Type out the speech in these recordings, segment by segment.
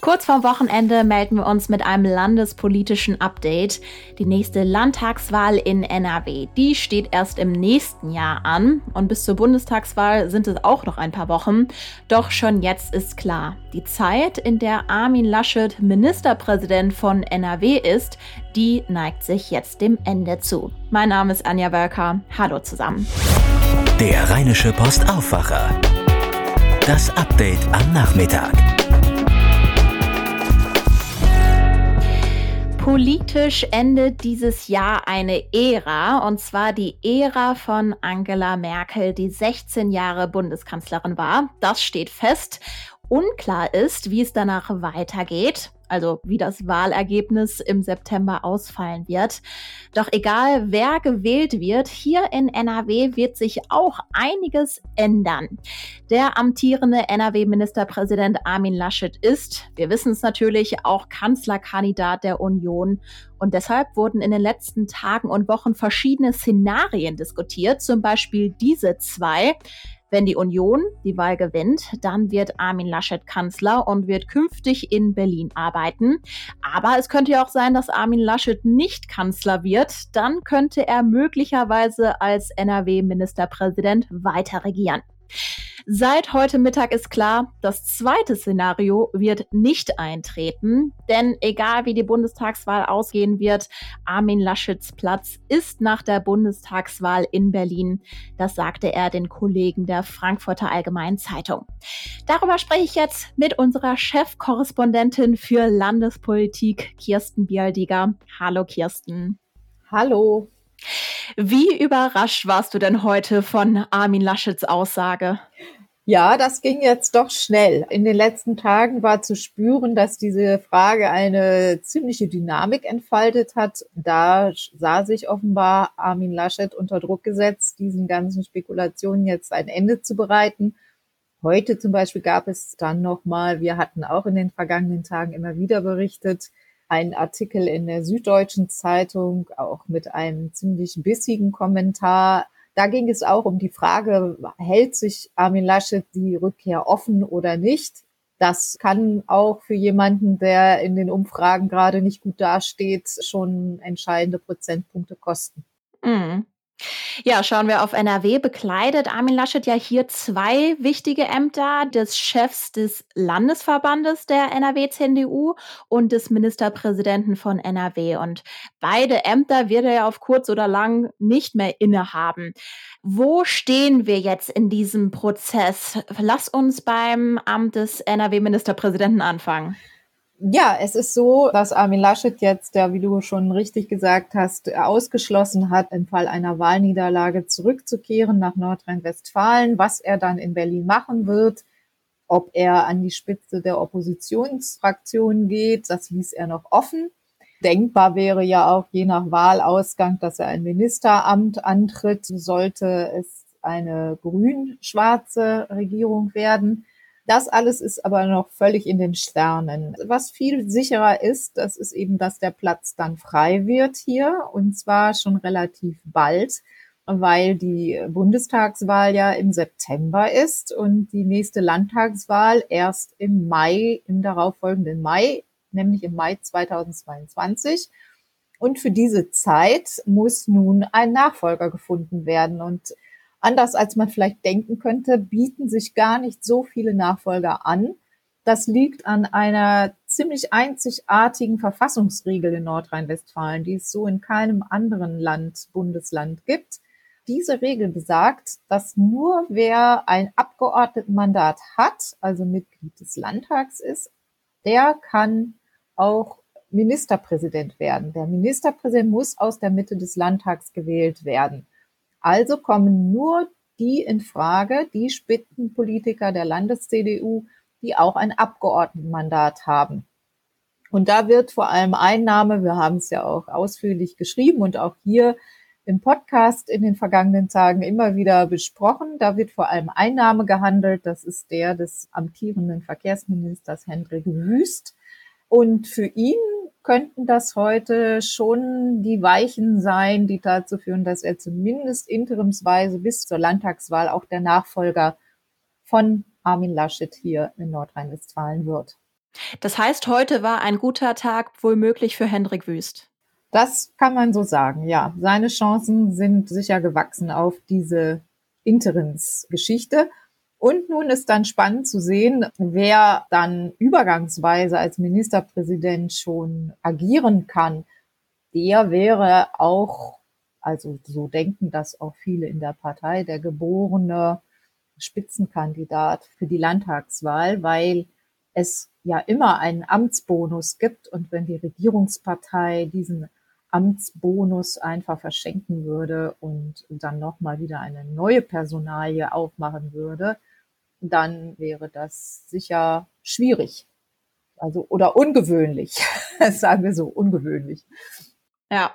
Kurz vorm Wochenende melden wir uns mit einem landespolitischen Update. Die nächste Landtagswahl in NRW, die steht erst im nächsten Jahr an und bis zur Bundestagswahl sind es auch noch ein paar Wochen. Doch schon jetzt ist klar, die Zeit, in der Armin Laschet Ministerpräsident von NRW ist, die neigt sich jetzt dem Ende zu. Mein Name ist Anja Wölker. Hallo zusammen. Der Rheinische Postaufwacher. Das Update am Nachmittag. Politisch endet dieses Jahr eine Ära, und zwar die Ära von Angela Merkel, die 16 Jahre Bundeskanzlerin war. Das steht fest. Unklar ist, wie es danach weitergeht also wie das Wahlergebnis im September ausfallen wird. Doch egal, wer gewählt wird, hier in NRW wird sich auch einiges ändern. Der amtierende NRW-Ministerpräsident Armin Laschet ist, wir wissen es natürlich, auch Kanzlerkandidat der Union. Und deshalb wurden in den letzten Tagen und Wochen verschiedene Szenarien diskutiert, zum Beispiel diese zwei. Wenn die Union die Wahl gewinnt, dann wird Armin Laschet Kanzler und wird künftig in Berlin arbeiten. Aber es könnte ja auch sein, dass Armin Laschet nicht Kanzler wird. Dann könnte er möglicherweise als NRW-Ministerpräsident weiter regieren. Seit heute Mittag ist klar, das zweite Szenario wird nicht eintreten, denn egal wie die Bundestagswahl ausgehen wird, Armin Laschets Platz ist nach der Bundestagswahl in Berlin. Das sagte er den Kollegen der Frankfurter Allgemeinen Zeitung. Darüber spreche ich jetzt mit unserer Chefkorrespondentin für Landespolitik, Kirsten Bialdiger. Hallo Kirsten. Hallo. Wie überrascht warst du denn heute von Armin Laschets Aussage? Ja, das ging jetzt doch schnell. In den letzten Tagen war zu spüren, dass diese Frage eine ziemliche Dynamik entfaltet hat. Da sah sich offenbar Armin Laschet unter Druck gesetzt, diesen ganzen Spekulationen jetzt ein Ende zu bereiten. Heute zum Beispiel gab es dann nochmal, wir hatten auch in den vergangenen Tagen immer wieder berichtet, ein Artikel in der Süddeutschen Zeitung, auch mit einem ziemlich bissigen Kommentar. Da ging es auch um die Frage, hält sich Armin Laschet die Rückkehr offen oder nicht? Das kann auch für jemanden, der in den Umfragen gerade nicht gut dasteht, schon entscheidende Prozentpunkte kosten. Mhm. Ja, schauen wir auf NRW. Bekleidet Armin Laschet ja hier zwei wichtige Ämter des Chefs des Landesverbandes der NRW-CDU und des Ministerpräsidenten von NRW. Und beide Ämter wird er ja auf kurz oder lang nicht mehr innehaben. Wo stehen wir jetzt in diesem Prozess? Lass uns beim Amt des NRW-Ministerpräsidenten anfangen. Ja, es ist so, dass Armin Laschet jetzt, der, wie du schon richtig gesagt hast, ausgeschlossen hat, im Fall einer Wahlniederlage zurückzukehren nach Nordrhein-Westfalen. Was er dann in Berlin machen wird, ob er an die Spitze der Oppositionsfraktion geht, das ließ er noch offen. Denkbar wäre ja auch je nach Wahlausgang, dass er ein Ministeramt antritt, sollte es eine grün-schwarze Regierung werden. Das alles ist aber noch völlig in den Sternen. Was viel sicherer ist, das ist eben, dass der Platz dann frei wird hier und zwar schon relativ bald weil die Bundestagswahl ja im September ist und die nächste Landtagswahl erst im Mai, im darauffolgenden Mai, nämlich im Mai 2022. Und für diese Zeit muss nun ein Nachfolger gefunden werden. Und anders als man vielleicht denken könnte, bieten sich gar nicht so viele Nachfolger an. Das liegt an einer ziemlich einzigartigen Verfassungsregel in Nordrhein-Westfalen, die es so in keinem anderen Land, Bundesland gibt. Diese Regel besagt, dass nur wer ein Abgeordnetenmandat hat, also Mitglied des Landtags ist, der kann auch Ministerpräsident werden. Der Ministerpräsident muss aus der Mitte des Landtags gewählt werden. Also kommen nur die in Frage, die Spitzenpolitiker der Landes-CDU, die auch ein Abgeordnetenmandat haben. Und da wird vor allem Einnahme, wir haben es ja auch ausführlich geschrieben und auch hier im Podcast in den vergangenen Tagen immer wieder besprochen. Da wird vor allem Einnahme gehandelt. Das ist der des amtierenden Verkehrsministers Hendrik Wüst. Und für ihn könnten das heute schon die Weichen sein, die dazu führen, dass er zumindest interimsweise bis zur Landtagswahl auch der Nachfolger von Armin Laschet hier in Nordrhein-Westfalen wird. Das heißt, heute war ein guter Tag wohl möglich für Hendrik Wüst. Das kann man so sagen, ja. Seine Chancen sind sicher gewachsen auf diese Interimsgeschichte. Und nun ist dann spannend zu sehen, wer dann übergangsweise als Ministerpräsident schon agieren kann. Der wäre auch, also so denken das auch viele in der Partei, der geborene Spitzenkandidat für die Landtagswahl, weil es ja immer einen Amtsbonus gibt und wenn die Regierungspartei diesen Amtsbonus einfach verschenken würde und dann nochmal wieder eine neue Personalie aufmachen würde, dann wäre das sicher schwierig. Also, oder ungewöhnlich. sagen wir so, ungewöhnlich. Ja.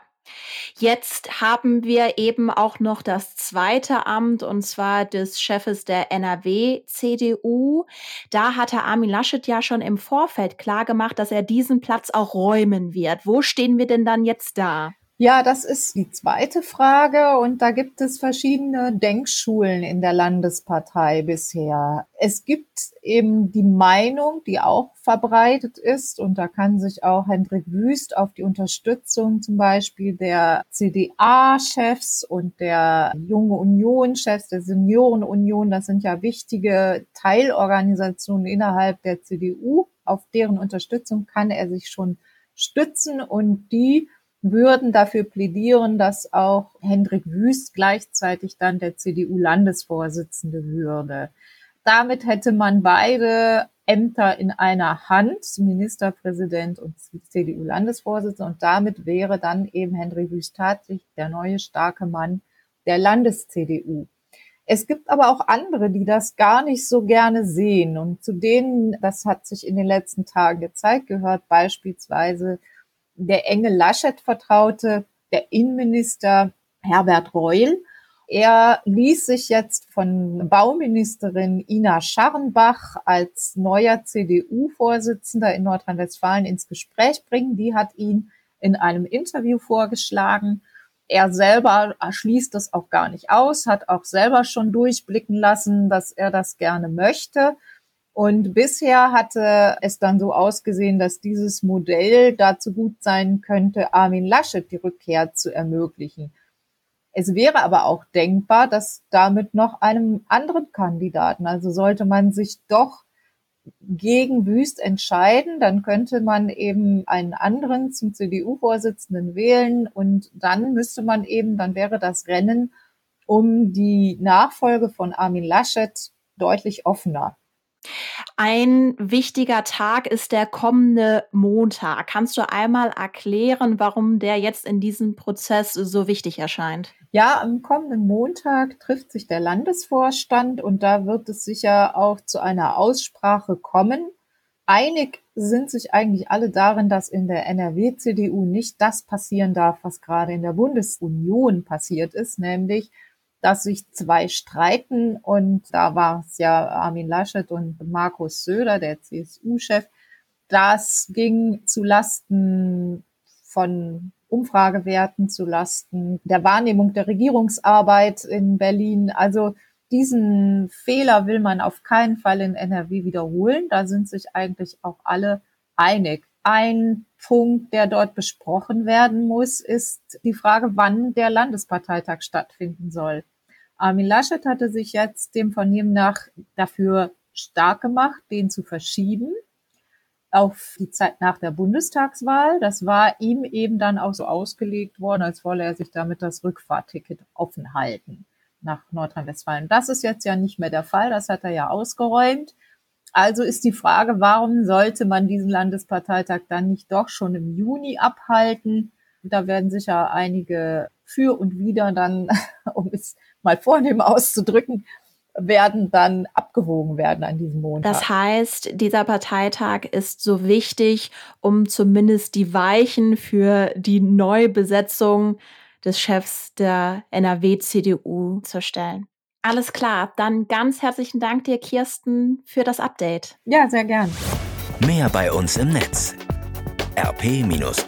Jetzt haben wir eben auch noch das zweite Amt und zwar des Chefes der NRW-CDU. Da hatte Armin Laschet ja schon im Vorfeld klargemacht, dass er diesen Platz auch räumen wird. Wo stehen wir denn dann jetzt da? Ja, das ist die zweite Frage. Und da gibt es verschiedene Denkschulen in der Landespartei bisher. Es gibt eben die Meinung, die auch verbreitet ist. Und da kann sich auch Hendrik Wüst auf die Unterstützung zum Beispiel der CDA-Chefs und der Junge Union-Chefs, der Seniorenunion, das sind ja wichtige Teilorganisationen innerhalb der CDU, auf deren Unterstützung kann er sich schon stützen. Und die würden dafür plädieren, dass auch Hendrik Wüst gleichzeitig dann der CDU-Landesvorsitzende würde. Damit hätte man beide Ämter in einer Hand, Ministerpräsident und CDU-Landesvorsitzende, und damit wäre dann eben Hendrik Wüst tatsächlich der neue starke Mann der Landes-CDU. Es gibt aber auch andere, die das gar nicht so gerne sehen. Und zu denen, das hat sich in den letzten Tagen gezeigt, gehört beispielsweise der enge Laschet-Vertraute, der Innenminister Herbert Reul. Er ließ sich jetzt von Bauministerin Ina Scharrenbach als neuer CDU-Vorsitzender in Nordrhein-Westfalen ins Gespräch bringen. Die hat ihn in einem Interview vorgeschlagen. Er selber schließt das auch gar nicht aus, hat auch selber schon durchblicken lassen, dass er das gerne möchte. Und bisher hatte es dann so ausgesehen, dass dieses Modell dazu gut sein könnte, Armin Laschet die Rückkehr zu ermöglichen. Es wäre aber auch denkbar, dass damit noch einem anderen Kandidaten, also sollte man sich doch gegen Wüst entscheiden, dann könnte man eben einen anderen zum CDU-Vorsitzenden wählen und dann müsste man eben, dann wäre das Rennen um die Nachfolge von Armin Laschet deutlich offener. Ein wichtiger Tag ist der kommende Montag. Kannst du einmal erklären, warum der jetzt in diesem Prozess so wichtig erscheint? Ja, am kommenden Montag trifft sich der Landesvorstand und da wird es sicher auch zu einer Aussprache kommen. Einig sind sich eigentlich alle darin, dass in der NRW-CDU nicht das passieren darf, was gerade in der Bundesunion passiert ist, nämlich dass sich zwei streiten und da war es ja Armin Laschet und Markus Söder, der CSU-Chef. Das ging zu Lasten von Umfragewerten, zu Lasten der Wahrnehmung der Regierungsarbeit in Berlin. Also diesen Fehler will man auf keinen Fall in NRW wiederholen. Da sind sich eigentlich auch alle einig. Ein Punkt, der dort besprochen werden muss, ist die Frage, wann der Landesparteitag stattfinden soll. Armin Laschet hatte sich jetzt dem Vernehmen nach dafür stark gemacht, den zu verschieben auf die Zeit nach der Bundestagswahl. Das war ihm eben dann auch so ausgelegt worden, als wolle er sich damit das Rückfahrticket offen halten nach Nordrhein-Westfalen. Das ist jetzt ja nicht mehr der Fall, das hat er ja ausgeräumt. Also ist die Frage, warum sollte man diesen Landesparteitag dann nicht doch schon im Juni abhalten? Da werden sicher einige für und wieder dann, um es mal vornehm auszudrücken, werden dann abgewogen werden an diesem Montag. Das heißt, dieser Parteitag ist so wichtig, um zumindest die Weichen für die Neubesetzung des Chefs der NRW-CDU zu stellen. Alles klar, dann ganz herzlichen Dank dir, Kirsten, für das Update. Ja, sehr gern. Mehr bei uns im Netz rp-online.de